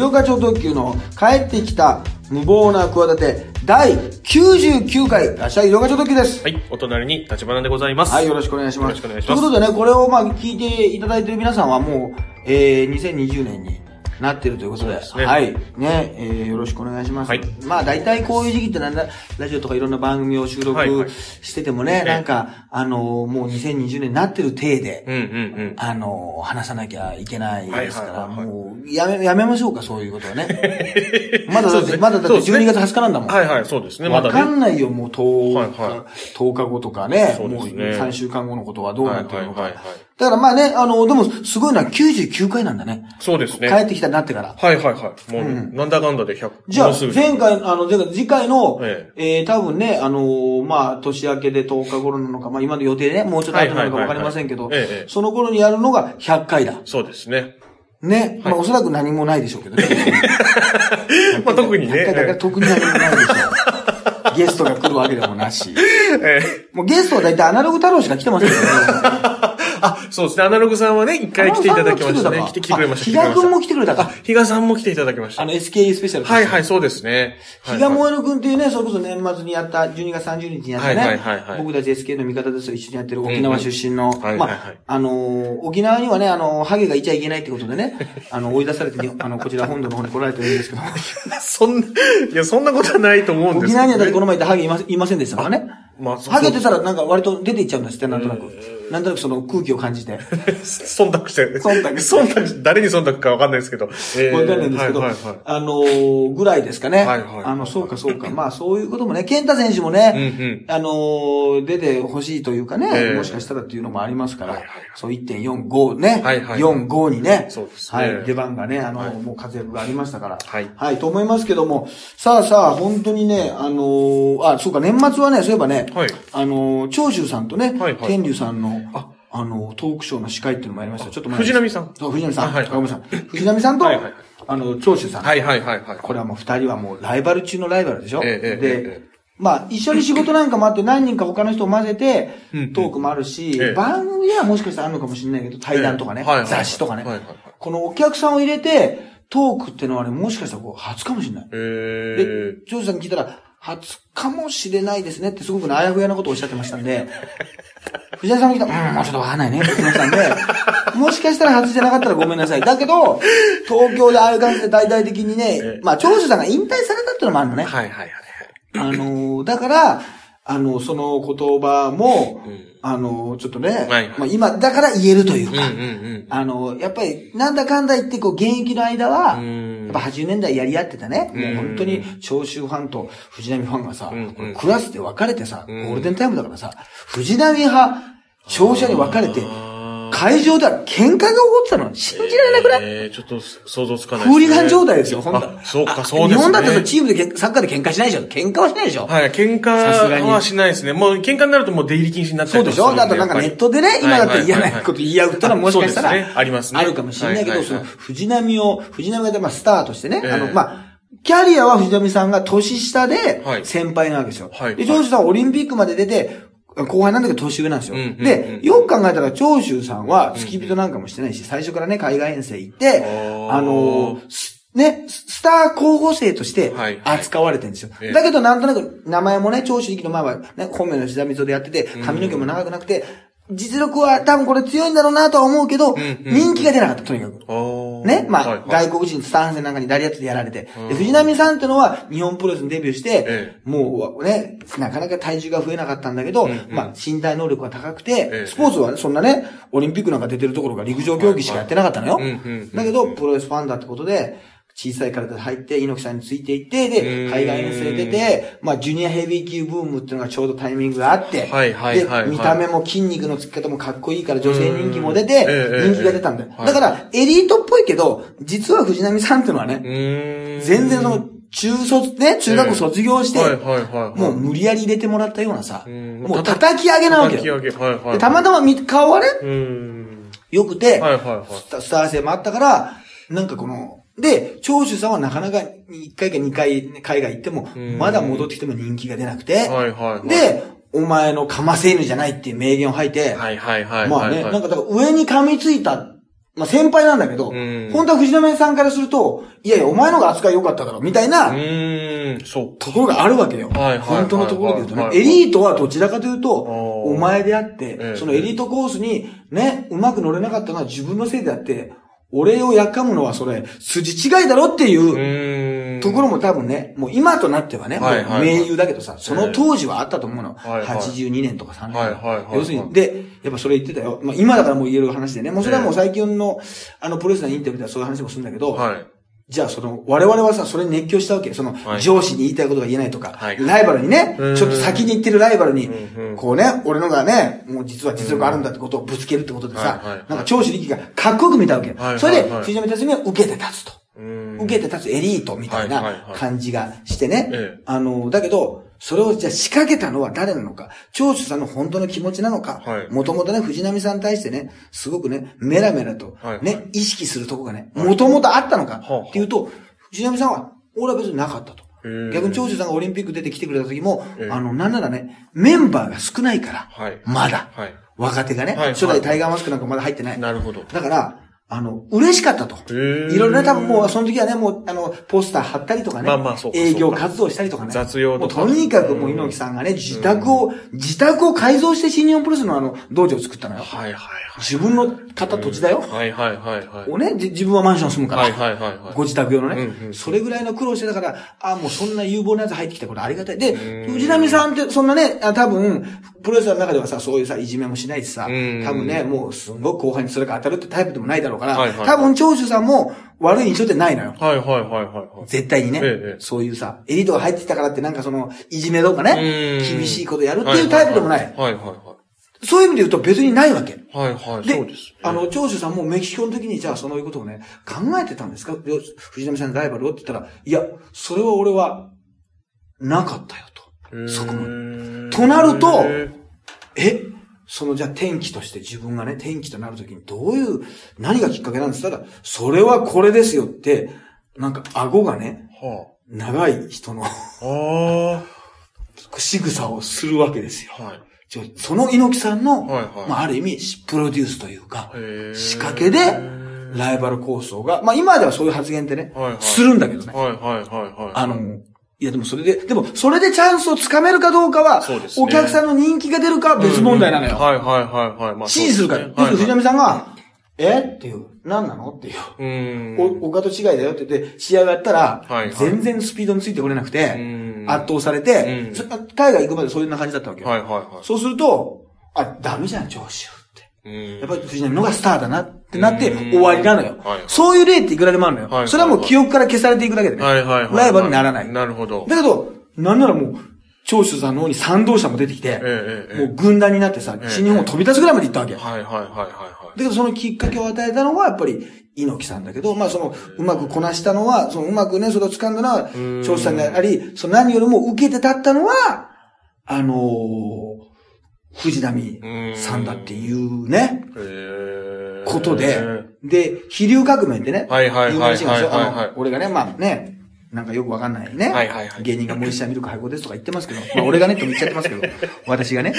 有価超特急の帰ってきた無謀な企て第99回、らっしゃい、有価超特急です。はい、お隣に立花でございます。はい、よろしくお願いします。よろしくお願いしますということでね、これをまあ聞いていただいている皆さんはもう、えー、2020年になってるということで、ですねはい。ね、えー、よろしくお願いします。はいまあ大体こういう時期ってなんだ、ラジオとかいろんな番組を収録はいはいしててもね、ええなんか、あのーもう2020年になってる体で、うんうんうん。あのー話さなきゃいけないですから、はいはいはいはいもう、やめ、やめましょうか、そういうことはね。まだだって、まだだってそうですね12月20日なんだもん。はいはい、そうですね、まわだね。かんないよ、もう10日、はいはい10日後とかね。そうですねもう3週間後のことはどうなってるのか。はいはいはいはいだからまあね、あの、でも、すごいのは99回なんだね。そうですね。帰ってきたなってから。はいはいはい。もう、なんだかんだで100、じゃあ前回、あの、次回の、ええー、多分ね、あのーまあ、年明けで10日頃なのか、まあ、今の予定でね、もうちょっと後なのかわかりませんけどその頃にやるのが100回だ。そうですね。ね。まあ、おそらく何もないでしょうけどね。まあ特にね100回だから特に何もないでしょう。ゲストが来るわけでもなし。えもうゲストは大体アナログ太郎しか来てませんけどね。あ、そうですね。アナログさんはね、一回来ていただきましたね。来て、来てくれました。比嘉くんも来来てくれたか。比嘉さんも来ていただきました。あの SKE スペシャル。はいはい、そうですね。比嘉萌えくんっていうね、それこそ年末にやった、12月30日にやったはいはいねはいはい、僕たち SK の味方ですよ、一緒にやってる沖縄出身のまはいはいあ、あのー、沖縄にはね、あの、ハゲがいちゃいけないってことでね、あの、追い出されてに、あの、こちら本土の方に来られてるんですけど、そんな、いや、そんなことはないと思うんですけど、沖縄にはだってこの前言ったハゲいまいませんでしたからね。まあ、そうハゲてたらなんか割と出ていっちゃうんですって、なんとなく。なんとなくその空気を感じて。忖度して、忖度忖度、誰に忖度かわかんないですけど。えーわかんないんですけど、はいはいはい。あのーぐらいですかね。はいはいはいあの、そうかそうか。まあそういうこともね、健太選手もね、うんうん。あのー出てほしいというかね、ええもしかしたらっていうのもありますから、はいはいはい。そう1.45ね、はいはい4、5にね、そうですね。はい、出番がね、あの、はい。もう活躍がありましたから、はい。はい、と思いますけども、さあさあ、本当にね、あのーあ、そうか、年末はね、そういえばね、はい。あのー長州さんとね、はいはい。天竜さんの、ああの、トークショーの司会っていうのもやりました。ちょっと藤波さん。そう、藤波さん。あはい。ごめんなさい。藤波さんと、はいはい。はいあの、長州さん。はいはいはいはい。これはもう二人はもうライバル中のライバルでしょ、ええええで、え。えまあ、一緒に仕事なんかもあって何人か他の人を混ぜてトークもあるし、ええ。番組ではもしかしたらあるのかもしれないけど、対談とかね、雑誌とかね、このお客さんを入れて、トークってのはね、もしかしたらこう初かもしれない。え。でー、、ジョージさんに聞いたら、初かもしれないですねってすごくねあやふやなことをおっしゃってましたんで、藤谷さんも聞いた。ら、うん、もうちょっとわかんないね。って言ってたんで、もしかしたら初じゃなかったらごめんなさい。だけど、東京でああいう感じで大々的にねええ、まあ、長州さんが引退されたってのもあるのね。はいはいはいあのー、だから、あの、その言葉も、うん。あの、ちょっとね、はいまあ今、だから言えるというか。あの、やっぱり、なんだかんだ言って、こう、現役の間は、っぱ80年代やり合ってたね、うん。もう本当に、長州ファンと藤波ファンがさ、クラスで分かれてさ、うん。ゴールデンタイムだからさ、藤波派、長者に分かれて、会場では喧嘩が起こってたの？信じられなくない、えー、ちょっと想像つかないフーリガン状態ですよ、ほんとあそうか、あそうですね。日本だってさ、チームでサッカーで喧嘩しないでしょ。喧嘩はしないでしょ、はい、喧嘩はしないですね。もう喧嘩になるともう出入り禁止になったそうでしょ。だとなんかネットでね、今だって嫌なこと言い合うってのはもしかしたら、ありますね。あるかもしれない。けど、その藤波を、藤波がまあスターとしてね、ええあの、まあ、キャリアは藤波さんが年下ではい。先輩なわけですよ。はいで、長州さんはオリンピックまで出て、後輩なんだけど年上なんですよ。うんうんうんで、よく考えたら長州さんは付き人なんかもしてないし、最初からね、海外遠征行って、あのーすね、ススター候補生としてはいはい。扱われてるんですよ。ええ。だけどなんとなく名前もね、長州力の前はね、本名の膝溝でやってて、髪の毛も長くなくて、実力は多分これ強いんだろうなとは思うけど、人気が出なかった、とにかく。あね、まあ、はいはい。外国人スターン戦なんかにダリアッツでやられて。うん。で、藤波さんってのは日本プロレスにデビューして、えもうね、なかなか体重が増えなかったんだけど、うんうん。まあ、身体能力が高くて、ええ。スポーツはねそんなね、オリンピックなんか出てるところが陸上競技しかやってなかったのよ。だけど、プロレスファンだってことで、小さい体で入って、猪木さんについていって、うで、ん海外遠征出て、まあ、ジュニアヘビー級ブームっていうのがちょうどタイミングがあって、はいはいはいはいで、見た目も筋肉のつき方もかっこいいから女性人気も出て人気が出たんだよ。はいだから、エリートっぽいけど、実は藤波さんっていうのはね。全然その、中卒、ね、中学校卒業して。もう無理やり入れてもらったようなさ、んもう叩き上げなわけよ。叩き上げ、はいはい。でたまたま見顔はね。良くて、はいはいはい。スター性もあったから、なんかこの、で、長州さんはなかなか1回か2回海外行ってもん、まだ戻ってきても人気が出なくて、はいはいはい。で、お前のかませ犬じゃないっていう名言を吐いて、はいはいはいはい。まあね、なんかだから上に噛みついた、まあ先輩なんだけど、ん本当は藤波さんからすると、いやいや、お前の方が扱い良かっただろ、みたいなそう。ところがあるわけよ。はいはいはい本当のところで言うとねは。いエリートはどちらかというと、お前であっええて、そのエリートコースにね、うまく乗れなかったのは自分のせいであって、俺をやっかむのはそれ、筋違いだろっていう。ところも多分ね、もう今となってはね、もうはいはいはい名優だけどさ、その当時はあったと思うの。はいはい82年とか3年。はいはいはいはい要するに、で、やっぱそれ言ってたよ。まあ今だからもう言える話でね、もうそれはもう最近の、あの、プロレスのインタビューではそういう話もするんだけど、はい。じゃあその、我々はさ、それに熱狂したわけ。そのは、い。上司に言いたいことが言えないとか、はい。ライバルにね、うん。ちょっと先に行ってるライバルにうんうん、こうね、俺のがね、もう実は実力あるんだってことをぶつけるってことでさはいはいはい、なんか長司力がかっこよく見たわけ。はいはいは。い。それで、藤波辰巳は受けて立つ。と。うーん受けて立つエリートみたいはいはいはない。感じがしてね。ええ。あの、だけど、それをじゃあ仕掛けたのは誰なのか、長州さんの本当の気持ちなのかはい、もともとね、藤波さんに対してね、すごくね、メラメラとはいはい。ね、意識するとこがね、もともとあったのかはあっていうと、藤波さんは、俺は別になかったと。逆に長州さんがオリンピック出てきてくれた時もええ、あの、なんならね、メンバーが少ないからはい、まだ。はい。若手がねはい。はい、初代タイガーマスクなんかまだ入ってない。なるほど。だから、あの、嬉しかったと。いろいろね、多分もう、その時はね、もう、あの、ポスター貼ったりとかね、まあまあそうか営業活動したりとかね。雑用とかもうとにかくもう猪木さんがね、自宅を、自宅を改造して新日本プロレスのあの、道場を作ったのよ。はいはいはい。自分の買った土地だよ。はいはいはいはい。をね、じ自分はマンション住むから。はいはいはいはい。ご自宅用のね、うんうんそれぐらいの苦労してたから、あもうそんな有望なやつ入ってきたこれありがたい。でう、ん藤波さんってそんなね、あ多分、プロレスの中ではさ、そういうさ、いじめもしないしさ、うん多分ね、もうすんごく後輩にそれが当たるってタイプでもないだろうから、はいはい多分長州さんも悪い印象ってないのよ。はいはいはいはいはい。絶対にね、ええそういうさ、エリートが入ってきたからってなんかその、いじめとかね、うん厳しいことやるっていうタイプでもない。はいはいはそういう意味で言うと別にないわけ。い。はいはい、で、そうです。あの、長州さんもメキシコの時に、じゃあそういうことをね、考えてたんですか？よ藤波さんのライバルをって言ったら、いや、それは俺は、なかったよと。そこまで。でとなるとえ？そのじゃあ天気として自分がね、天気となる時にどういう、何がきっかけなんですか？それはこれですよって、なんか顎がね、は長い人のあ。あ仕草をするわけですよ。あ。はい。その猪木さんの、はいはいまあある意味、プロデュースというか、仕掛けで、ライバル構想が、まあ今ではそういう発言ってね、はいはいするんだけどね。はいはいはいはい。あの、いやでもそれで、でもそれでチャンスをつかめるかどうかは、そうですねお客さんの人気が出るかは別問題なのよ。はいはいはいはい。まあ支持するから。そうですね要するに藤波さんが、え？っていう、何なの？っていう。うん。お、岡と違いだよって言って、試合をやったらはいはい、全然スピードについてこれなくてうん、圧倒されてうん、そ海外行くまでそういうような感じだったわけよ。はいはいはい。そうすると、あ、ダメじゃん、長州やっぱり藤波のがスターだなってなってうん終わりなのよ。そういう例っていくらでもあるのよ。はいはいそれはもう記憶から消されていくだけでね。はいはいはい。ライバルにならない。なるほど。だけど、なんならもう、長州さんの方に賛同者も出てきて、ええええ。もう軍団になってさえ、え新日本を飛び出すぐらいまで行ったわけ。だはいはいはいはいはい。けどそのきっかけを与えたのはやっぱり猪木さんだけど、まあその、うまくこなしたのは、そのうまくね、それを掴んだのはん、長州さんであり、その何よりも受けて立ったのは、あのー藤波さんだっていうね、へーことで、で、飛竜革命ってね、はいはいはい俺がね、まあね、なんかよくわかんないね。はいはいはい。芸人が森下ミルク配合ですとか言ってますけど、まあ俺がねって言っちゃってますけど、私がね。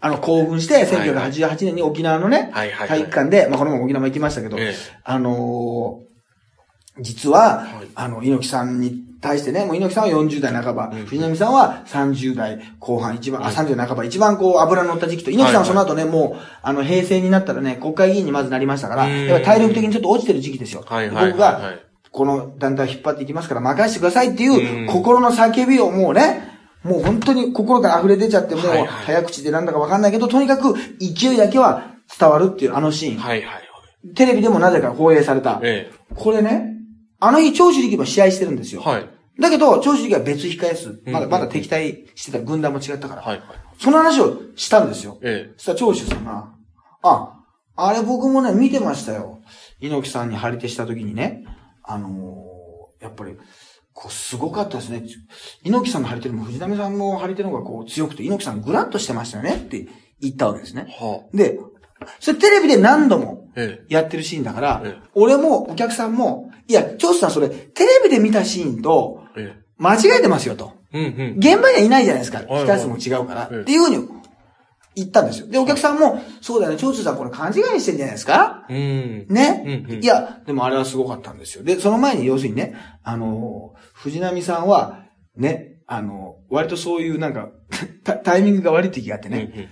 あの、興奮して、1988年に沖縄のね、はいはいはい。体育館で、まあこの前も沖縄も行きましたけど、ええ。あのー実は、はい。あの、猪木さんに対してね、もう猪木さんは40代半ば、藤波さんは30代後半、一番、あ、30代半ば、一番こう、油乗った時期と、猪木さんはその後ね、もう、あの、平成になったらね、国会議員にまずなりましたから、うん。やっぱり体力的にちょっと落ちてる時期ですよ。はいはいはいはい。僕が、この団体を引っ張っていきますから任せてくださいっていううん。心の叫びをもうね、もう本当に心から溢れ出ちゃって、もう早口でなんだかわかんないけど、とにかく勢いだけは伝わるっていうあのシーン。はいはいはい。テレビでもなぜか放映された。え。これね、あの日、長州力も試合してるんですよ。え。はい。だけど、長州力は別控え室。まだ、うんまだ敵対してた軍団も違ったから。はいはい。その話をしたんですよ。えそしたら長州さんが、あ、あれ僕もね、見てましたよ。猪木さんに張り手した時にね、あのーやっぱり、こう、すごかったですね。猪木さんの張り手も藤波さんの張り手の方がこう強くて、猪木さんグラッとしてましたよねって言ったわけですねえ。。はで、それテレビで何度もあ。えやってるシーンだからええ、俺もお客さんも、いや、長州さんそれ、テレビで見たシーンとえ。え間違えてますよと。現場にはいないじゃないですか。いはい控え室も違うから。ええっていうふうに言ったんですよ。で、お客さんも、そうだよね、長州さんこれ勘違いしてんじゃないですか？うん。ね、うんうんいや、でもあれはすごかったんですよ。で、その前に要するにね、あの、藤波さんは、ね、あの、割とそういうなんか、タタイミングが悪い時があってうん。ね、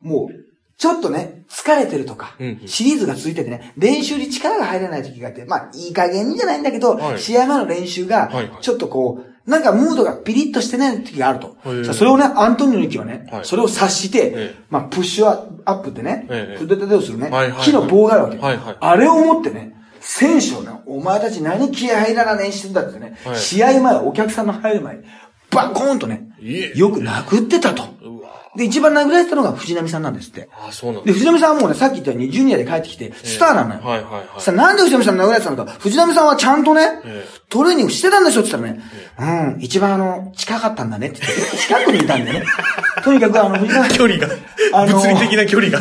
もう、ちょっとね、疲れてるとかシリーズが続いててね、練習に力が入らない時があって、まあ、いい加減にじゃないんだけど、はい。試合前の練習がちょっとこう、なんかムードがピリッとしてない時があると。それをね、アントニオ猪木はねは、い。それを察してええ、まあ、プッシュアップってねええ、筆立てをするね木の棒があるわけ。あれを持ってね、選手をね、お前たち何気合入らな練習だってね、はい。試合前、お客さんの入る前に、バコーンとねよく殴ってたと。で、一番殴られてたのが藤波さんなんですって。あ、そうなんで、だ。藤波さんはもうね、さっき言ったように、ジュニアで帰ってきて、スターなのよ。はいはいはい。さあ、なんで藤波さん殴られてたのか。藤波さんはちゃんとねええ、トレーニングしてたんでしょって言ったらね、うん、一番あの、近かったんだねって言って、近くにいたんだよね。とにかくあの、藤波距離が、あの物理的な距離が。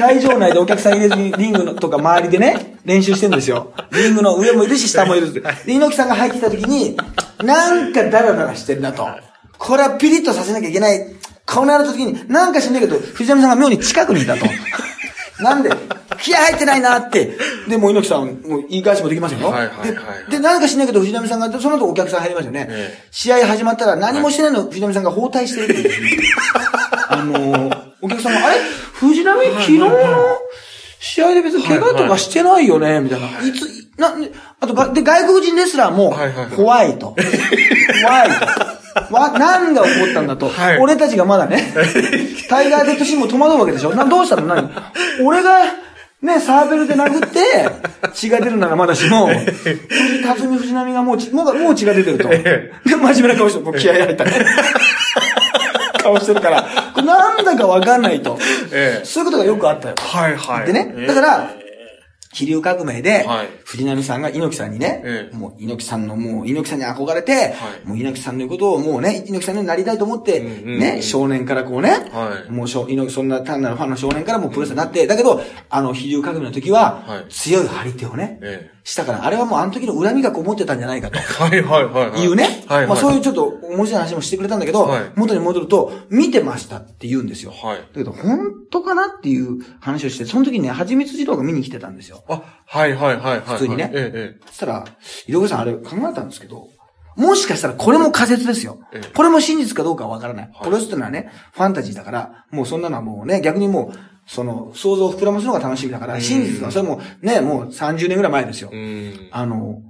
会場内でお客さん入れずにリングのとか周りでね、練習してんですよ。リングの上もいるし、下もいる。で、猪木さんが入ってきた時に、なんかダラダラしてるなと。これはピリッとさせなきゃいけない。こうなる時に、なんか知んないけど、藤波さんが妙に近くにいたと。なんで、気合入ってないなって。で、もう猪木さん、もう言い返しもできますよ。はいはいはいはいで、で、なんか知んないけど、藤波さんが、その後お客さん入りましたよね。ええ試合始まったら何もしてないの、藤波さんが包帯してるっていう。あのー、お客さんが、あれ？藤波？昨日の？試合で別に怪我とかしてないよねみたいな。いつ、な、あとが、で、外国人レスラーもはいはいはい、怖いと。怖いと。わ、何が起こったんだと。はい俺たちがまだね、タイガーデッドシーンも戸惑うわけでしょな、どうしたの？何？俺が、ね、サーベルで殴って、血が出るならまだしも、辰巳藤波がもう血、もうもう血が出てると。で、真面目な顔して、もう気合入ったね。顔してるから、なんだかわかんないと。ええそういうことがよくあったよ。はいはい。でね、だから、気流革命ではい、藤波さんが猪木さんにねえ、え。もう猪木さんのもう猪木さんに憧れて、もう猪木さんのことをもうね、猪木さんになりたいと思って、うんうんうんね、少年からこうねは、い。もう少猪木そんな単なるファンの少年からもうプロレスになって、だけど、あの、気流革命の時ははい、強い張り手をねえ、したから、あれはもうあの時の恨みがこもってたんじゃないかと。はいはいはいはい。いうね。はいはい。まあそういうちょっと面白い話もしてくれたんだけど、はい元に戻ると、見てましたって言うんですよ。はいだけど、本当かなっていう話をして、その時にね、はちみつ二郎が見に来てたんですよ。あ、はいはいはいはい。普通にねえええそしたら、井上さんあれ考えたんですけど、もしかしたらこれも仮説ですよええ。これも真実かどうかはわからない。いプロレスってのはね、ファンタジーだから、もうそんなのはもうね、逆にもう、その、想像を膨らますのが楽しみだから、真実はそれもね、もう30年ぐらい前ですよ。あの、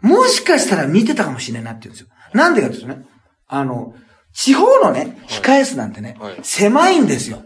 もしかしたら見てたかもしれないなって言うんですよ。なんでかっていうとね、あの、地方のね、控え室なんてね、はい狭いんですよ。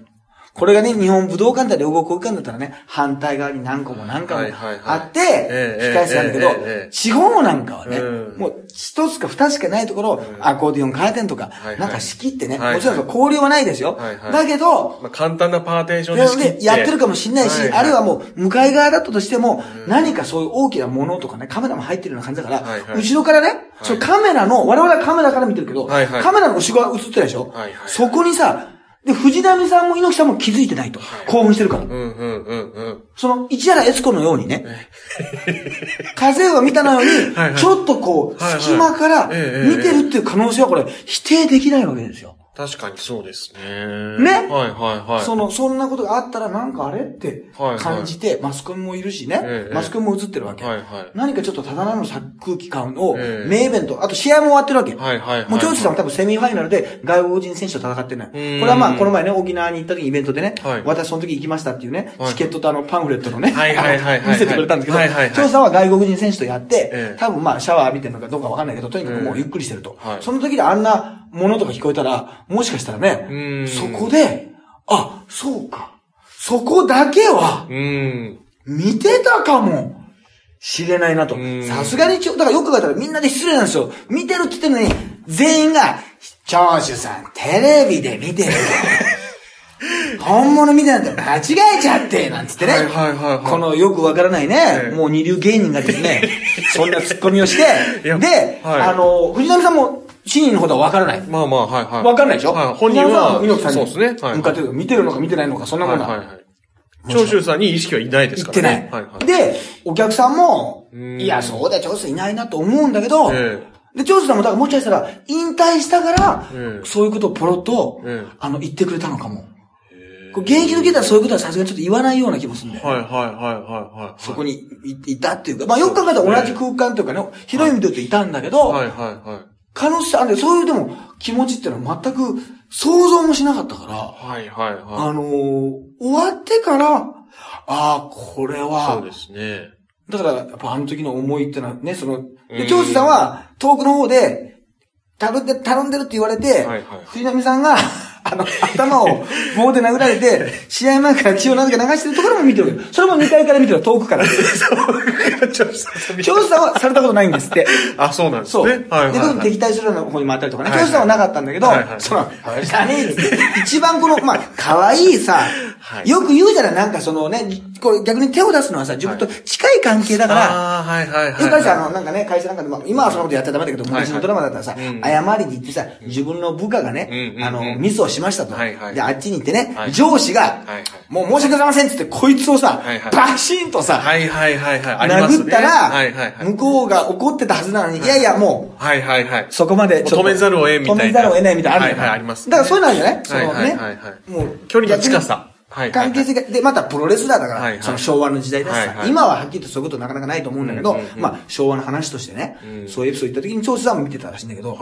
これがね、日本武道館だり両国国館だったらね、反対側に何個も何個もあって、ええ控え室なんだけど地方なんかはねう、ん。もう一つか二つしかないところ、アコーディオンカーテンとかなんか仕切ってね、もちろん交流はないですよ。だけど、まあ簡単なパーテーションで仕切って。で、やってるかもしれないし、あるいはもう、向かい側だったとしても、何かそういう大きなものとかね、カメラも入ってるような感じだから、後ろからね、そのカメラの、我々はカメラから見てるけど、カメラの後ろが映ってるでしょ、そこにさ、で、藤波さんも猪木さんも気づいてないと。興奮してるから。うんうんうんうん。その、市原悦子のようにね、風を見たのように、ちょっとこう、隙間からええ見てるっていう可能性はこれ、否定できないわけですよ。確かにそうですね。ね？はいはいはい。その、そんなことがあったらなんかあれってはいはい。感じて、マスコミもいるしね、ええマスコミも映ってるわけ。はいはい。何かちょっとただなの空気感を、ええ。名イベント、あと試合も終わってるわけ。はいはいはい。もう、ジョージさんは多分セミファイナルで外国人選手と戦ってるのよ。こんれはまあ、この前ね、沖縄に行った時イベントでね、はい。私その時行きましたっていうね、はい。チケットとあのパンフレットのね、はいはいはい見せてくれたんですけど、はいはいはい。ジョージさんは外国人選手とやって、ええ。多分まあ、シャワー浴びてるのかどうかわかんないけど、とにかくもうゆっくりしてると。はいその時であんなものとか聞こえたら、もしかしたらね、うんそこで、あ、そうか。そこだけは、うん。見てたかもしれないなとん。さすがにちょ、だからよく考えたらみんなで失礼なんですよ。見てるって言ってるのに、全員が、長州さん、テレビで見てるよ。本物見てなんて間違えちゃって、なんつってね。はいはいはいはいこのよくわからないね、ええもう二流芸人がですね、そんなツッコミをしいて、やで、はいあの、藤波さんも真意のことはわからない。まあまあ、はいはい。わかんないでしょ？はい。本人は、藤波さんそうですね。はい。向かってる見てるのか見てないのか、そんなもんだ。はいはいはい。長州さんに意識はいないです言ってない。からね。はいはい。で、お客さんも、うんいや、そうだよ、長州さんいないなと思うんだけど、えで、長州さんもだからもしかしたら、引退したから、ええそういうことをポロッと、ええあの、言ってくれたのかも。現役の時だったらそういうことはさすがにちょっと言わないような気もするんだよね。はいはいはいはいはい。そこにいいたっていうか、まあよく考えたら同じ空間というかね、広い意味で言うといたんだけど、はいはいはい。可能性あるんで、そういうでも気持ちっていうのは全く想像もしなかったから、はいはいはあのー終わってから、ああ、これい。は、そうですね。だから、やっぱあの時の思いってのはね、その、うんで、教師さんは遠くの方で、頼んで、頼んでるって言われて、はいはい藤波さんが、あの、頭を棒で殴られて、試合前から血をなぜか流してるところも見てるそれも2階から見てる遠くから。ちょっとさ教師さんはされたことないんですって。あ、そうなんですそう。ね。で、はいはいはい。敵対するような方に回ったりとかね。はいはなかったんだけど、はいはいその、だね、一番この、まあ、可愛いさ、はいよく言うじゃない、なんかそのね、これ逆に手を出すのはさ、自分と近い関係だから、ああ、はいはいはい。よくあの、なんかね、会社なんかでも、今はそんなことやっちゃダメだけど、はいはい昔のドラマだったらさ、うん謝りに行ってさ、自分の部下がねあの、ミスをしましたと。はいはいで、あっちに行ってねは、い上司がはいはい、もう申し訳ございませんっつって、こいつをさはいは、いバシーンとさ、はいはいはいはい。ね。殴ったらはいはいは、い。向こうが怒ってたはずなのに、いやいや、もう、はいはいはい。そこまで止めざるを得んみたいな止めざるを得ないみたいなはいはいありますねだからそういうのあるじゃないそのはいはいねはいはい。もう、距離の近さ。関係性が、で、またプロレスラーだから、その昭和の時代だしさ、今ははっきりとそういうことなかなかないと思うんだけど、まあ、昭和の話としてね、うん。そういうエピソード行った時に長州さんも見てたらしいんだけど、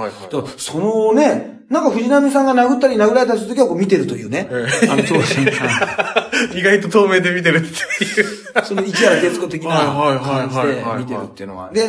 そのね、なんか藤波さんが殴ったり殴られたりする時はこう見てるというね、あの長州さん。意外と透明で見てるっていう。その市原徹子的なはいはいはい感じで見てるっていうのは。で、へ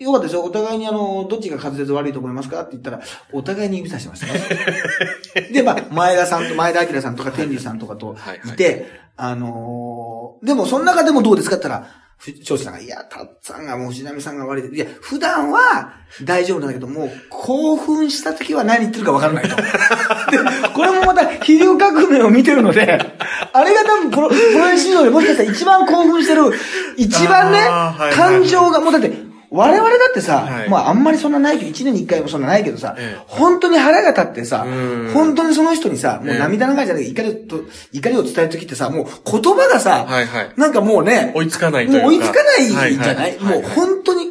よかったですよ。お互いにあの、どっちが滑舌悪いと思いますかって言ったら、お互いに指さしてましたね。で、まあ、前田さんと、前田明さんとか、天竜さんとかといて、あのーでも、その中でもどうですかって言ったら、ふ長州さんが、いや、たっさんがもう藤波さんが悪いで。いや、普段は大丈夫なんだけど、もう興奮した時は何言ってるか分からないと。で、これもまた、飛竜革命を見てるので、あれが多分プロ、プロレス史上でもしかしたら一番興奮してる、一番ねあーはいはいはい、感情が、もうだって、我々だってさ、はい。まああんまりそんなないけど、一年に一回もそんなないけどさ、ええ。本当に腹が立ってさうん、本当にその人にさ、もうええ涙流しじゃなくて怒りと、怒りを伝えるときってさ、もう言葉がさ、はいはい。なんかもうね、追いつかないというか。もう追いつかないじゃない、はいはい。もう本当に、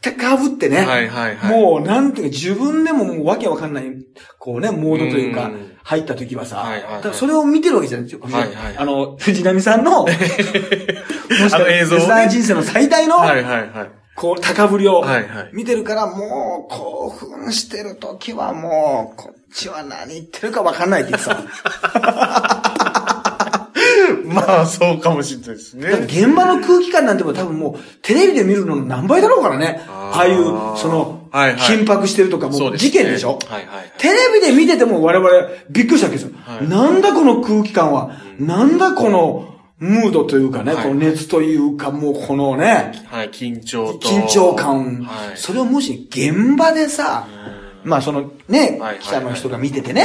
高ぶってね、はいはいはい。もうなんていうか自分でももうわけわかんない、こうね、モードというかうん、入った時はさ、はいはいはい。だからそれを見てるわけじゃない？ですよ。はいはい。あの、藤波さんの、もしあの映像をね。レスラー人生の最大の、はいはいはい。こう、高ぶりを見てるから、もう、興奮してる時はもう、こっちは何言ってるかわかんないって言ってさ。まあ、そうかもしれないですね現場の空気感なんてもう多分もう、テレビで見るのの何倍だろうからね。あーああいう、その、はいはい緊迫してるとか、もう事件でしょ？はいはいはいテレビで見てても我々びっくりしたわけですよ。はいなんだこの空気感は？なんだこのムードというかね、はいこの熱というか、もうこのね、はい、緊張と。緊張感。はい。それをもし現場でさ、まあそのね記者の人が見ててね、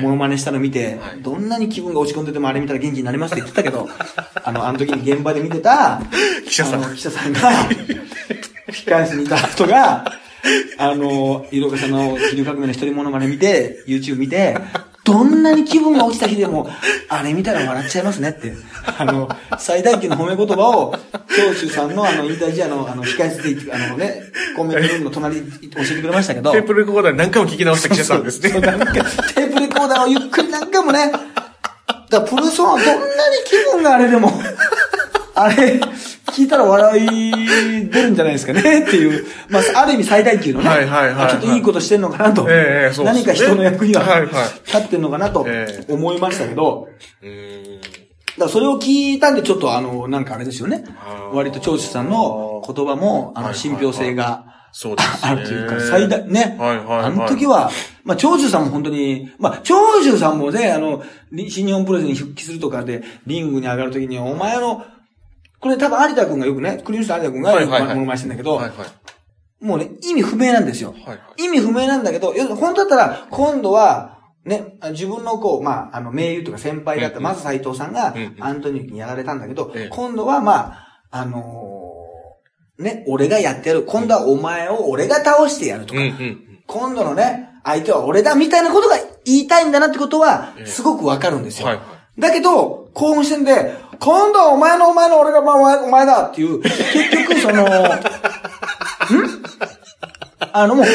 モノマネしたの見てはい、どんなに気分が落ち込んでてもあれ見たら元気になりますって言ってたけど、あの、あの時に現場で見てた、記者さん記者さんが、控え室にいた人が、あの、色岡さんの気流革命の一人モノマネ見て、YouTube 見て、どんなに気分が落ちた日でも、あれ見たら笑っちゃいますねって。あの、最大級の褒め言葉を、長州さんのあの、引退試合の、あの、控え室であのね、コメントルームの隣で教えてくれましたけど、テープレコーダー何回も聞き直した記者さんですね。そうそうテープレコーダーをゆっくりなんかもね、だからプロレスはどんなに気分があれでも、あれ、聞いたら笑い出るんじゃないですかねっていう、まあ、ある意味最大級のね、はいはいはいはい。ちょっといいことしてんのかなと、ええそうですね。何か人の役には立ってんのかなとええ。思いましたけど、うーん。だからそれを聞いたんでちょっとあの、なんかあれですよね。割と長州さんの言葉も、あの、信憑性が、そうですね。あるというか、最大、ね。はいはいはい。あの時は、まあ、長州さんも本当に、まあ、長州さんもね、あの、り新日本プロレスに復帰するとかで、リングに上がる時に、お前の、これ多分有田君がよくね、クリーンスター有田君がよくはいはいはいモノマネしてんだけど、はいはい。もうね、意味不明なんですよ。はいはい意味不明なんだけど、本当だったら、今度は、ね、自分のこう、まあ、あの、盟友とか先輩だった、まず斎藤さんがアントニオにやられたんだけどええ、今度はまあ、あのーね、俺がやってやる。今度はお前を俺が倒してやるとうんか。うん。今度のね、相手は俺だみたいなことが言いたいんだなってことはえ、えすごくわかるんですよ。はいはだけど、興奮してんで、今度はお前のお前の俺がお前お前だっていう、結局その、ん？あのもう、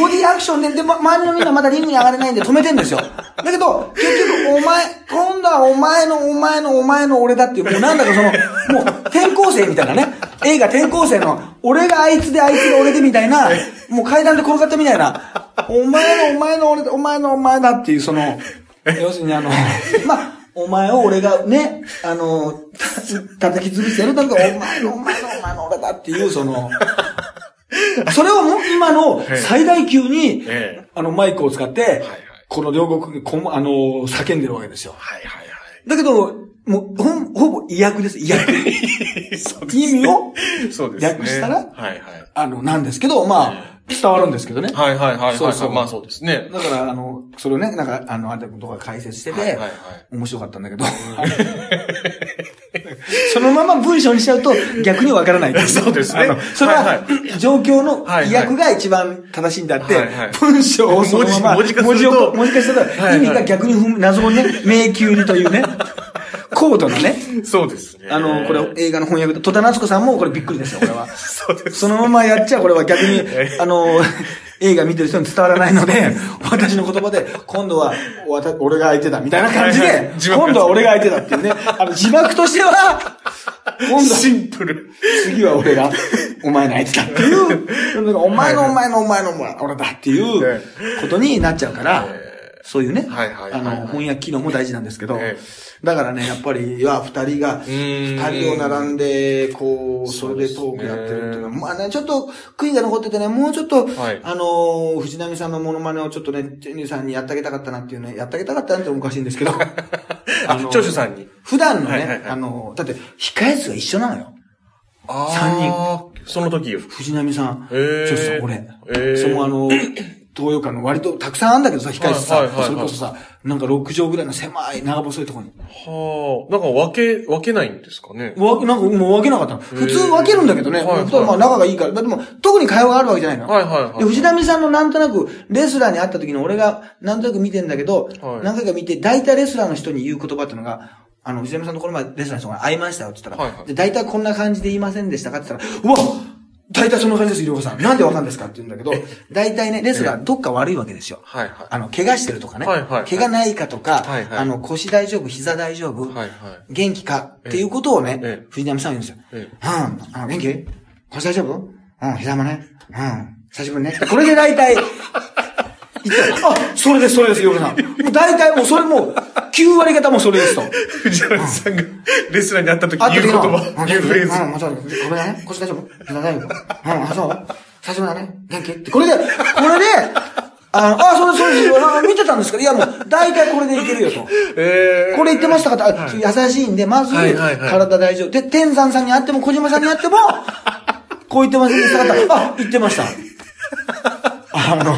ボディアクションで、で、周りのみんなまだリングに上がれないんで止めてんですよ。だけど、結局、お前、今度はお前のお前のお前の俺だっていう、もうなんだかその、もう転校生みたいなね。映画転校生の、俺があいつであいつが俺でみたいな、もう階段で転がったみたいな、お前のお前の俺、お前のお前だっていう、その、要するにあの、まあ、お前を俺がね、あの、た叩き潰してやるために、お前のお前のお前の俺だっていう、その、それをもう今の最大級に、ええあの、マイクを使って、はいこの両国、こもあの、叫んでるわけですよ。はいはいはい。だけど、もう、ほん、ほぼ違約です、違約。そう意味を、そうですね。訳したらはいはい。あの、なんですけど、まあ、伝わるんですけどね。はいはいはいはい。そうそう。まあそうですね。だから、あの、それをね、なんか、あの、あれとか解説してて、はいはいはい。面白かったんだけど、そのまま文章にしちゃうと逆にわからないそうですね。それは、はい状況の意訳が一番正しいんだって、はいはい。文章をそのまま文字文字化したら、意味が逆に謎をね、迷宮にというね、高度なね、そうですね。あの、これ映画の翻訳で、戸田夏子さんもこれびっくりですよ、これは。そうです。そのままやっちゃこれは逆に、あの、映画見てる人に伝わらないので、私の言葉で、今度は、わた俺が相手だ、みたいな感じで今度は俺が相手だっていうね。あの、字幕としては、今度は、シンプル。次は俺が、お前の相手だっていう、お前のお前のお前のお前俺だっていうことになっちゃうから、そういうね、はいはいはいはい。あの、翻訳機能も大事なんですけどえ、だからね、やっぱり、は、二人が、二人を並んで、こう、それでトークやってるっていうのは、まあね、ちょっと悔いが残っててね、もうちょっと、はい。あのー、藤波さんのモノマネをちょっとね、ジェニーさんにやってあげたかったなっていうね、やってあげたかったなっておかしいんですけど、あ、長州さんに。普段のね、はいはいはい。あのー、だって、控え室が一緒なのよ。あ三人。その時。藤波さん、へー。ちょっとさ、俺、へー。そのあの、東洋館の割とたくさんあるんだけどさ、控室さ、はいはいはいはいそれこそさ、なんか6畳ぐらいの狭い長細いところに。はあ。なんか分け、分けないんですかね？わ、なんかもう分けなかったの。普通分けるんだけどね。はいはい普通はまあ仲がいいから。でも、特に会話があるわけじゃないの。はいはいはいで、藤波さんのなんとなく、レスラーに会った時に俺がなんとなく見てんだけど、はい何回か見て、大体レスラーの人に言う言葉っていうのが、あの、藤波さんとこの前レスラーの人が会いましたよって言ったら、はいはいで大体こんな感じで言いませんでしたかって言ったら、うわ大体そんな感じです、いろはさん。なんでわかるんですかって言うんだけど、大体ね、レスラーどっか悪いわけですよ。はいはい。あの、怪我してるとかね。はいはいはい怪我ないかとか、はいはいあの、腰大丈夫、膝大丈夫、はいはい。元気かっていうことをね、ええ藤波さんは言うんですよ。えうん、あ元気？腰大丈夫？うん、膝もね。うん、久しぶりね。これで大体、あ、それです、それです、ヨガさん。もう大体もうそれもう、9割方もうそれですと。藤原さんがレスラーに会った時あ言う言葉、うん言うフレーズ。うん、もちろん。これだね。腰大丈夫膝大丈夫うん、あ、そう久しぶりだね。元気？って。これで、これで、あの、あ、そうです、そうです。あ見てたんですけど、いやもう、大体これでいけるよと。えこれ言ってましたかあ優しいんで、まず、体大丈夫。で、天山さんに会っても、小島さんに会っても、こう言ってませんでしたかあ、言ってました。あの、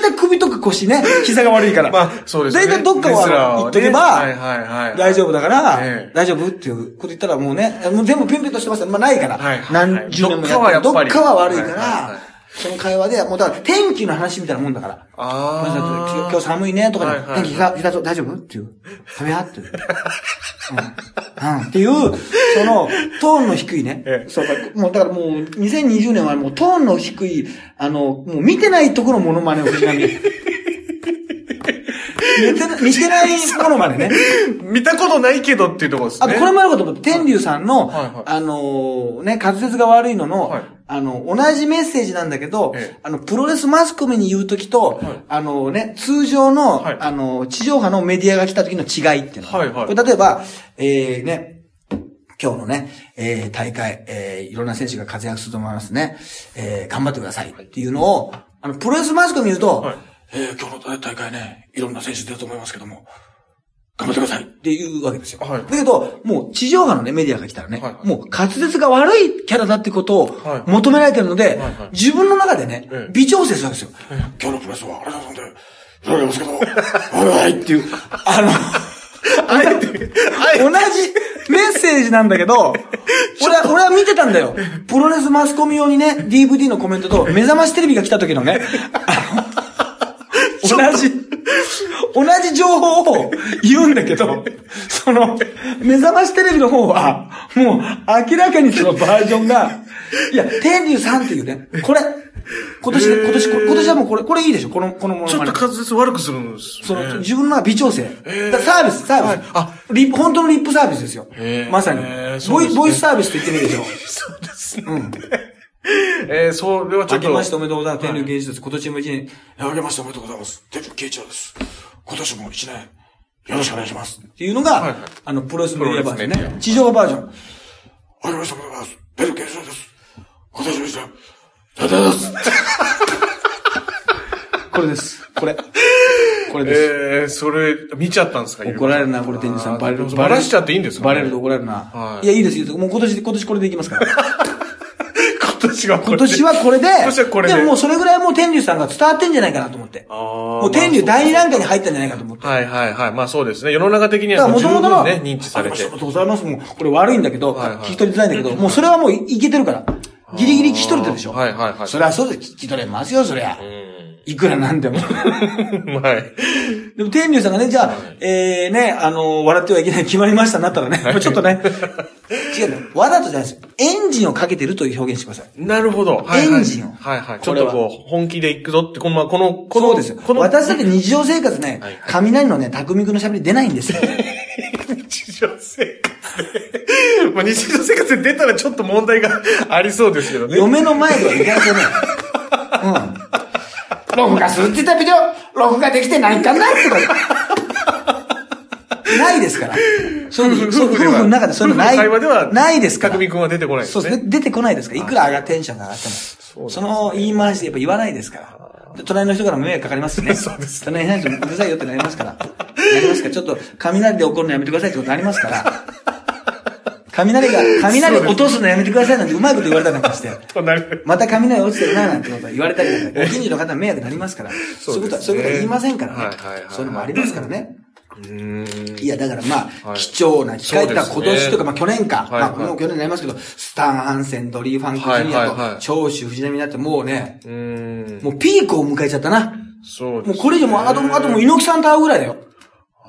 大体首とか腰ね、膝が悪いから。まあ、そうですね。大体どっかはねは言っとけば。大丈夫だから、ええ大丈夫っていうこと言ったらもうね、もう全部ピンピンとしてますよまあないから。何十年もやってるどっかはやっぱりどっかは悪いから、その会話で、もうだから天気の話みたいなもんだから。あーごめんなさい今日寒いねとかね、はいはいはい天気膝、膝と大丈夫？っていう。食べやっていう。うん。うん。っていう、その、トーンの低いね。ええそうもうだからもう、2020年はもうトーンの低い、あの、もう見てないところのモノマネを藤波。見てな見てないモノマネね。見たことないけどっていうところですね。あと、これもあるかと思って、天竜さんの、はいはい。あのーね、滑舌が悪いのの、はい。あの、同じメッセージなんだけど、ええ。あの、プロレスマスコミに言うときと、はい。あのね、通常の、はい。あの、地上波のメディアが来た時の違いっていうの。はいはい。これ例えば、えー、ね、今日のね、えー、大会、えー、いろんな選手が活躍すると思いますね。えー、頑張ってくださいっていうのを、あの、プロレスマスコミに言うと、はいえー、今日の大会ね、いろんな選手出ると思いますけども、頑張ってください。っていうわけですよ。はい。だけど、もう地上波のね、メディアが来たらね、はいはい。もう滑舌が悪いキャラだってことをはい求められてるので、はいはい。自分の中でね、ええ。微調整するわけですよ。今日のプロレスは、あれだなんで、いろいろですけど、はいはいっていう、あの、あえて、同じメッセージなんだけど、俺は、俺は見てたんだよ。プロレスマスコミ用にね、DVD のコメントと、目覚ましテレビが来た時のね、あの同じ、同じ情報を言うんだけど、その、目覚ましテレビの方は、もう明らかにそのバージョンがいや、天竜さんっていうね、これ、今年、今年、今年はもうこれ、これいいでしょ？この、このものちょっと滑舌悪くするんですその、ね。自分の微調整。サービス、サービス。はいあリップ、本当のリップサービスですよまさにボイボイスサービスって言ってみるでしょ？そうですね。うん。えー、それはちょっと。明けましておめでとうございます。天竜芸術です。今年も一年、明けましておめでとうございます。天竜慶一郎です。今年も一年、よろしくお願いします。っていうのが、はいはいあの、プロレスメディアバージョン。ね地上バージョン。明けましておめでとうございます。天竜慶一郎です。今年も一年、よろしくお願いします。これです。これ。これです。えー、それ、見ちゃったんですか？怒られるな、これ、天竜さん。バレる。バラしちゃっていいんですかバレると怒られるな。はいいや、いいです、いいです。もう今年、今年これでいきますから。今年はこれ今年はこれで、今年はこれで。ももうそれぐらいもう天竜さんが伝わってんじゃないかなと思って。ももう天竜第二段階に入ったんじゃないかと思って。はいはいはい。まあそうですね。世の中的にはもう十分ね、認知されてありが。とうございます。もう、これ悪いんだけど、聞き取りづらいんだけど、もうそれはもういいけてるから。ギリギリ聞き取れてるでしょ。はいはいはいそれはそうです。聞き取れますよ、そりゃ。ういくらなんでも。ん。はい。でも天竜さんがね、じゃあ、えー、ね、あの、笑ってはいけない決まりましたなったらね、まあちょっとね、違うの。わざとじゃないですよ。エンジンをかけてるという表現してください。なるほど。はいはいエンジンをはいはい。ちょっとこう、本気で行くぞって、この、まあこの、この、そうですよ。この、私だって日常生活ねはいはい、雷のね、匠くんの喋り出ないんですよ。日常生活で。まあ日常生活で出たらちょっと問題が ありそうですけどね。嫁の前ではいけないとね。うん。録画するって言ったビデオ、録画できてないんかなってこと。ないですから。そういう、夫婦の中でそういうのない。会話ではないですから。匠くんは出てこないですね。そうですね。出てこないですから。いくら上がテンションが上がっても。その言い回しでやっぱ言わないですから。で隣の人からも迷惑かかりますしね。そうです。隣の人うるさいよってなりますから。なりますから。ちょっと雷で怒るのやめてくださいってことになりますから。雷が、雷落とすのやめてくださいなんてうまいこと言われたりなんかして。隣また雷落ちてるななんてこと言われたりとか、ご近所の方に迷惑になりますから。そういうことは、そういうことは言いませんからね。そういうのもありますからね。いや、だからまあ、はい貴重な機会って今年とか、まあ去年か。はいまあもう去年になりますけど、スタン・ハンセン、ドリー・ファンク・ジュニアと、長州藤波になってもうね。もうピークを迎えちゃったな。そうもうこれ以上もう、あと、あともう猪木さんと会うぐらいだよ。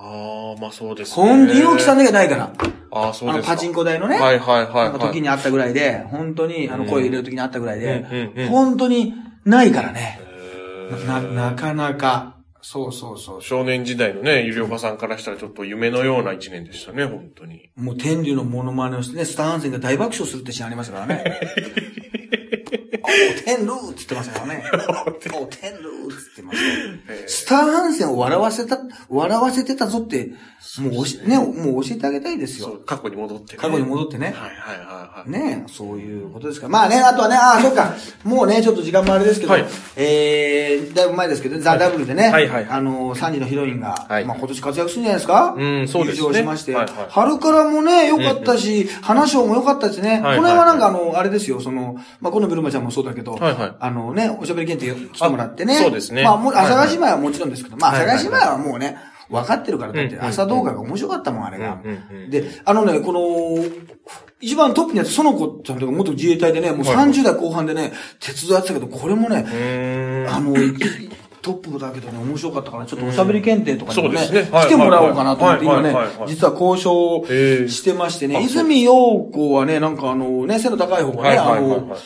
ああ、まあそうですね。ほんと猪木さんだけないから。ああ、そうあの、ですか。パチンコ台のね。はいはいはい、はい。か時にあったぐらいで、本当に、あの、声入れる時にあったぐらいでうん本当にないからね。な、なかなか。そうそうそう。少年時代のね、ゆりおかさんからしたらちょっと夢のような一年でしたね、本当に。もう天竜のモノマネをしてね、スタン・ハンセンが大爆笑するってシーンありましたからね。お天竜って言ってましたからね。お天竜って言ってましたよ。スターハンセンを笑わせた、笑わせてたぞって、もう教え、ね、もう教えてあげたいですよ。過去に戻って、ね。過去に戻ってね。はいはいはいはい。ねそういうことですから。まあね、あとはね、ああ、そっか。もうね、ちょっと時間もあれですけど、はいえー、だいぶ前ですけど、ザ・ダブルでね、はいはいはいあの、3時のヒロインが、はいまあ今年活躍するんじゃないですか？うんそうですね優勝しまして、はいはい春からもね、良かったし、花賞も良かったしね、はいこの辺はなんかあの、あれですよ、その、まあこのブルマちゃんもそうだけど、はいはいあのね、おしゃべり検定来てもらってね、あそうですね。まあもう、はいはい朝霞姉妹はもちろんですけど、まあはいはい。朝霞姉妹はもうね、分かってるから、だって朝動画が面白かったもん、あれが。で、あのね、この、一番トップにやつ、その子ちゃんとか元自衛隊でね、もうはいはい。30代後半でね、鉄道やってたけど、これもね。あの、トップだけどね、面白かったから、ちょっとおしゃべり検定とかにもね、来てもらおうかなと思って、今ね実は交渉してましてね、泉陽子はね、なんかあの、ね、背の高い方がね、はいあの、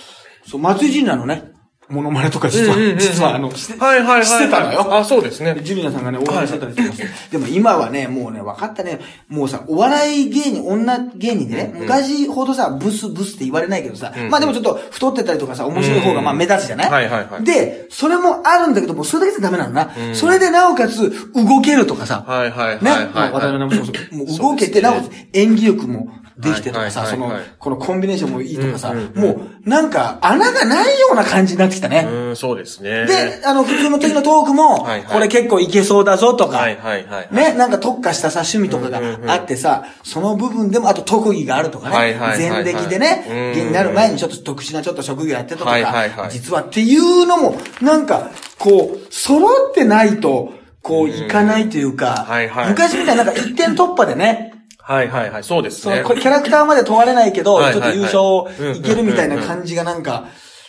そう、松井ジュニアのね、モノマネとか実はうんうんうんう、ん。実はあの、してはいはいはいはい。してたのよ。あ、そうですね。ジュニアさんがね、応援してたりしてます。でも今はね、もうね、分かったね。もうさ、お笑い芸人、女芸人でね、昔ほどさ、ブスブスって言われないけどさ、んまあでもちょっと太ってたりとかさ、面白い方がまあ目立つじゃない、はいはいはい。で、それもあるんだけども、それだけじゃダメなのな。それでなおかつ、動けるとかさ、はいはいはいね、はい。まあ渡辺直美もそもう動けて、なおかつ演技力もできてとかさ、そのこのコンビネーションもいいとかさ、もう、なんか、穴がないような感じになってきたね。うーん、そうですね。で、あの、普通の時のトークもこれ結構いけそうだぞとか、はいはいはい。ね、なんか特化したさ、趣味とかがあってさ、その部分でも、あと特技があるとかね前歴でね、うん。芸になる前にちょっと特殊なちょっと職業やってたとかは、い実はっていうのも、なんか、こう、揃ってないと、こう、いかないというか昔みたいななんか一点突破でね、はいはいはい。そうですね。そキャラクターまで問われないけど、はいちょっと優勝いけるみたいな感じがなんか、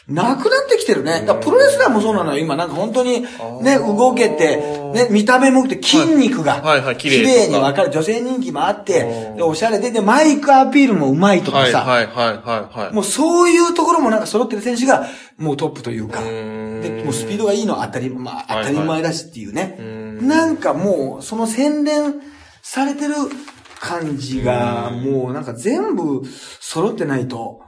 なくなってきてるね。だプロレスラーもそうなのよ。今なんか本当に、ね、動けて、ね、見た目もて筋肉が、はいはい綺麗に分かる。女性人気もあって、で、おしゃれで、で、マイクアピールもうまいとかさ、はいはいはいはいはい。もうそういうところもなんか揃ってる選手が、もうトップというか、んで、もうスピードがいいのは当たり、まあはい当たり前だしっていうね。なんかもう、その洗練されてる感じが、もうなんか全部揃ってないと、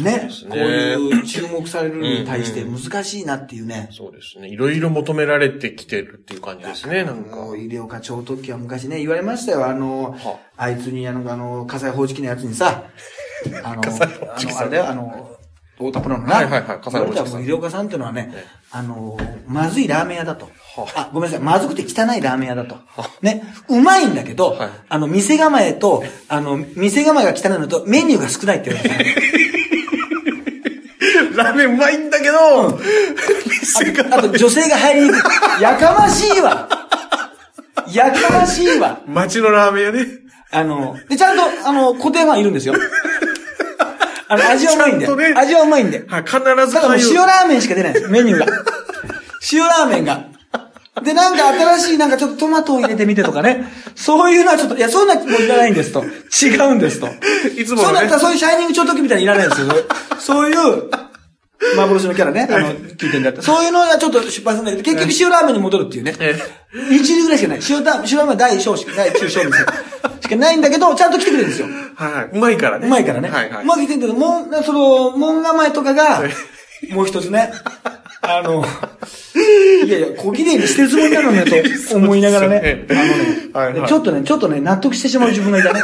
ねこういう注目されるに対して難しいなっていうね。そうですね。いろいろ求められてきてるっていう感じですね、なんか。もう、医療課長特許は昔ね、言われましたよ。あのは、あいつに、あの、あの、火災報知器のやつにさ、あの、あの、あれだよ、あの、太田プロのな。はいはいはい火災報知器さん言われたらもう医療課さんっていうのはねええ、あの、まずいラーメン屋だとは。あ、ごめんなさい、まずくて汚いラーメン屋だと。ね、うまいんだけどはい、あの、店構えと、あの、店構えが汚いのと、メニューが少ないって言われたね。ラーメンうまいんだけど、店が、あと、女性が入りにくい。やかましいわやかましいわ街のラーメン屋ね。あの、で、ちゃんと、あの、固定ファンいるんですよ。あの、味はうまいんで。ね味はうまいんで。はい、必ずだからもう塩ラーメンしか出ないんです、メニューが。塩ラーメンが。で、なんか新しい、なんかちょっとトマトを入れてみてとかね。そういうのはちょっと、いや、そういうのはもういらないんですと。違うんですと。いつものねそうなったらそういうシャイニング超特みたいにいらないんですよ。そういう、幻のキャラね、あの、聞いてんだって。そういうのはちょっと失敗するんだけど、結局塩ラーメンに戻るっていうね。え一流ぐらいしかない。塩だ、塩ラーメンは第小しか、第中小みたいな。しかないんだけど、ちゃんと来てくれるんですよ。はいはい。うまいからね。うまいからね。はいはいうまくいってんだけど、もん、その、門構えとかが、もう一つね、あの、いやいや、小綺麗にしてるつもりなのね、と思いながらね。あのね、ちょっとね、ちょっとね、納得してしまう自分がいたね。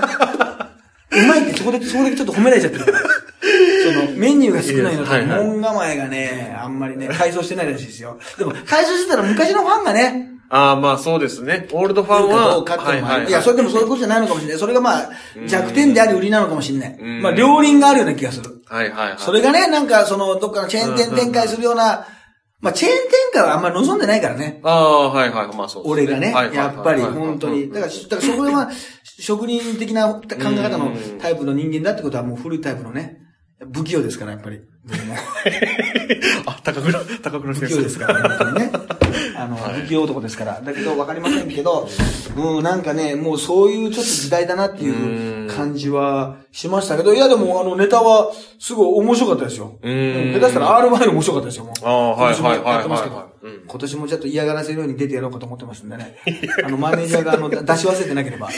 うまいってそこで、そこでちょっと褒められちゃってるから。その、メニューが少ないのと、はいはい門構えがね、あんまりね、改装してないらしいですよ。でも、改装してたら昔のファンがね、ああ、まあそうですね。オールドファンかどは。うかっていうのもある。はいや、それでもそういうことじゃないのかもしれない。それがまあ、弱点であり売りなのかもしれない。んまあ、両輪があるような気がする。はいはいはい。それがね、なんかその、どっかのチェーン店展開するような、まあ、チェーン展開はあんまり望んでないからね。ああ、はいはい。まあそうです俺がね、やっぱり本当に。だから、だからそこでは、職人的な考え方のタイプの人間だってことはもう古いタイプのね、不器用ですから、やっぱり。あ、高倉、高倉不先生器用ですから、本当にね。あの、不器用男ですから。だけど、わかりませんけど、うん、なんかね、もうそういうちょっと時代だなっていう感じはしましたけど、いやでも、あの、ネタは、すごい面白かったですよ。うーん下手したら R マイル面白かったですよ、もう。ああはいはいはい今年もやってますけどはいはいうん今年もちょっと嫌がらせるように出てやろうかと思ってますんでね。あの、マネージャーが、あの、出し忘れてなければ、あの、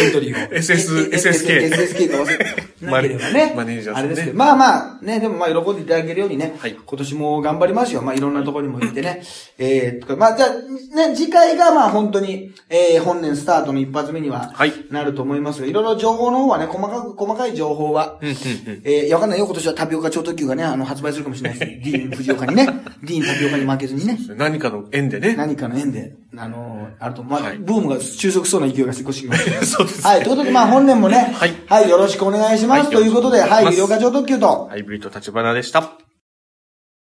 エントリーを。SS ええ SSK SSK が忘れなければね。マネージャーさんねあれですけど。まあまあ、ね、でもまあ喜んでいただけるようにね。はい今年も頑張りますよ。まあいろんなところにも行ってね。えー、とかまあじゃあ、ね、次回がまあ本当に、えー、本年スタートの一発目には、はいなると思いますが、いろいろ情報の方はね、細かく、細かい情報は、えー、いやわかんないよ。今年はタピオカ超特急がね、あの、発売するかもしれないし、ディーン藤岡にね、ディーンタピオカに負けずにね。何かの縁でね。何かの縁で、あのあると、まあ、はいブームが収束しそうな勢いが少しきますそうですはい、ということで、まあ、本年もね、はいはい、よろしくお願いします。はいということで、はい、医療課長特急と、ハイブリッド立花でした。